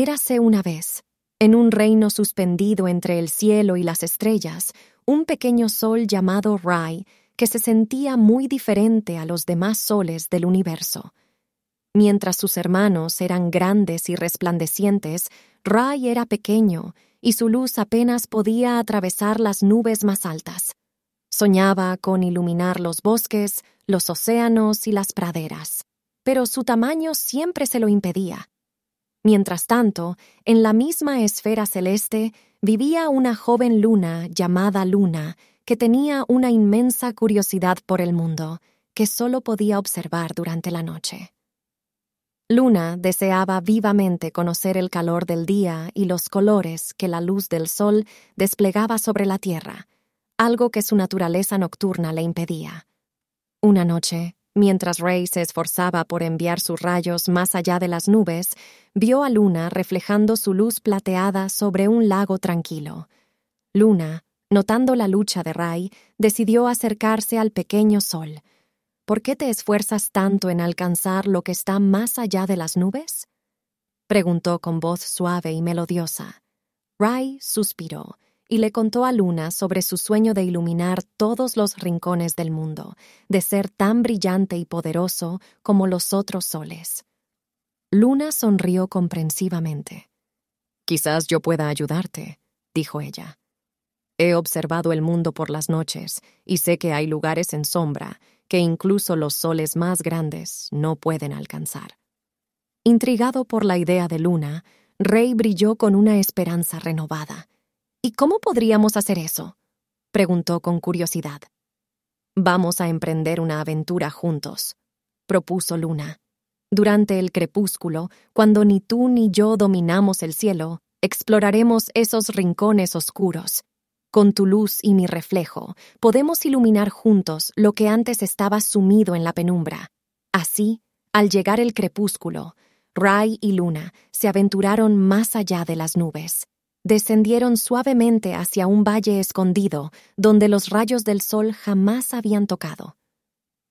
Érase una vez, en un reino suspendido entre el cielo y las estrellas, un pequeño sol llamado Rai, que se sentía muy diferente a los demás soles del universo. Mientras sus hermanos eran grandes y resplandecientes, Rai era pequeño y su luz apenas podía atravesar las nubes más altas. Soñaba con iluminar los bosques, los océanos y las praderas, pero su tamaño siempre se lo impedía. Mientras tanto, en la misma esfera celeste vivía una joven luna llamada Luna, que tenía una inmensa curiosidad por el mundo, que solo podía observar durante la noche. Luna deseaba vivamente conocer el calor del día y los colores que la luz del sol desplegaba sobre la tierra, algo que su naturaleza nocturna le impedía. Una noche, mientras Rey se esforzaba por enviar sus rayos más allá de las nubes, vio a Luna reflejando su luz plateada sobre un lago tranquilo. Luna, notando la lucha de Ray, decidió acercarse al pequeño sol, ¿Por qué te esfuerzas tanto en alcanzar lo que está más allá de las nubes? preguntó con voz suave y melodiosa. Rai suspiró y le contó a Luna sobre su sueño de iluminar todos los rincones del mundo, de ser tan brillante y poderoso como los otros soles. Luna sonrió comprensivamente. Quizás yo pueda ayudarte, dijo ella. He observado el mundo por las noches y sé que hay lugares en sombra que incluso los soles más grandes no pueden alcanzar. Intrigado por la idea de Luna, Rey brilló con una esperanza renovada. ¿Y cómo podríamos hacer eso? preguntó con curiosidad. Vamos a emprender una aventura juntos, propuso Luna. Durante el crepúsculo, cuando ni tú ni yo dominamos el cielo, exploraremos esos rincones oscuros con tu luz y mi reflejo, podemos iluminar juntos lo que antes estaba sumido en la penumbra. Así, al llegar el crepúsculo, Ray y Luna se aventuraron más allá de las nubes. Descendieron suavemente hacia un valle escondido donde los rayos del sol jamás habían tocado.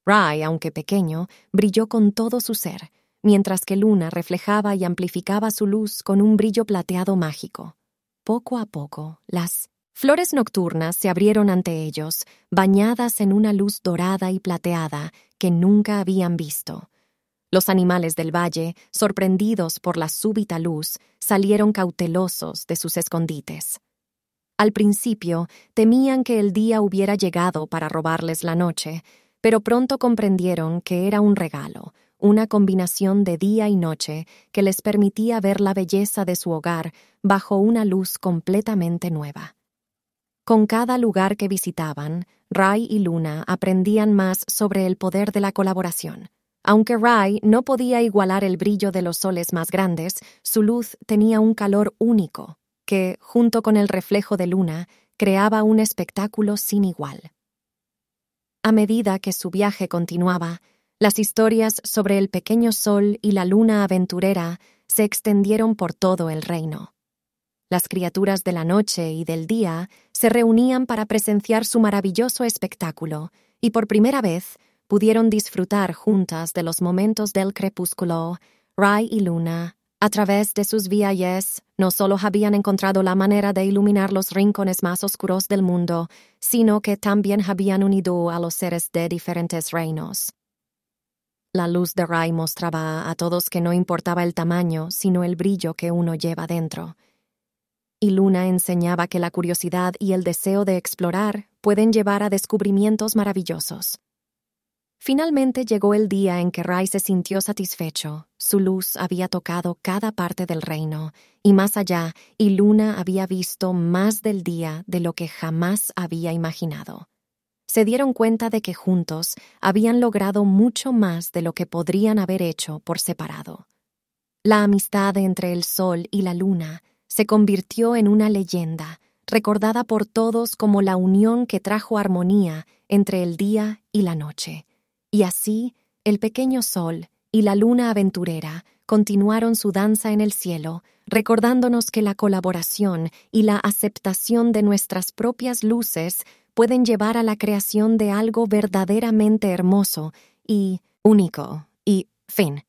Ray, aunque pequeño, brilló con todo su ser, mientras que Luna reflejaba y amplificaba su luz con un brillo plateado mágico. Poco a poco, las Flores nocturnas se abrieron ante ellos, bañadas en una luz dorada y plateada que nunca habían visto. Los animales del valle, sorprendidos por la súbita luz, salieron cautelosos de sus escondites. Al principio temían que el día hubiera llegado para robarles la noche, pero pronto comprendieron que era un regalo, una combinación de día y noche que les permitía ver la belleza de su hogar bajo una luz completamente nueva. Con cada lugar que visitaban, Rai y Luna aprendían más sobre el poder de la colaboración. Aunque Rai no podía igualar el brillo de los soles más grandes, su luz tenía un calor único, que, junto con el reflejo de Luna, creaba un espectáculo sin igual. A medida que su viaje continuaba, las historias sobre el pequeño sol y la luna aventurera se extendieron por todo el reino. Las criaturas de la noche y del día se reunían para presenciar su maravilloso espectáculo, y por primera vez pudieron disfrutar juntas de los momentos del crepúsculo. Rai y Luna, a través de sus viajes, no solo habían encontrado la manera de iluminar los rincones más oscuros del mundo, sino que también habían unido a los seres de diferentes reinos. La luz de Rai mostraba a todos que no importaba el tamaño, sino el brillo que uno lleva dentro y Luna enseñaba que la curiosidad y el deseo de explorar pueden llevar a descubrimientos maravillosos. Finalmente llegó el día en que Rai se sintió satisfecho. Su luz había tocado cada parte del reino, y más allá, y Luna había visto más del día de lo que jamás había imaginado. Se dieron cuenta de que juntos habían logrado mucho más de lo que podrían haber hecho por separado. La amistad entre el sol y la luna se convirtió en una leyenda, recordada por todos como la unión que trajo armonía entre el día y la noche. Y así, el pequeño sol y la luna aventurera continuaron su danza en el cielo, recordándonos que la colaboración y la aceptación de nuestras propias luces pueden llevar a la creación de algo verdaderamente hermoso y único y fin.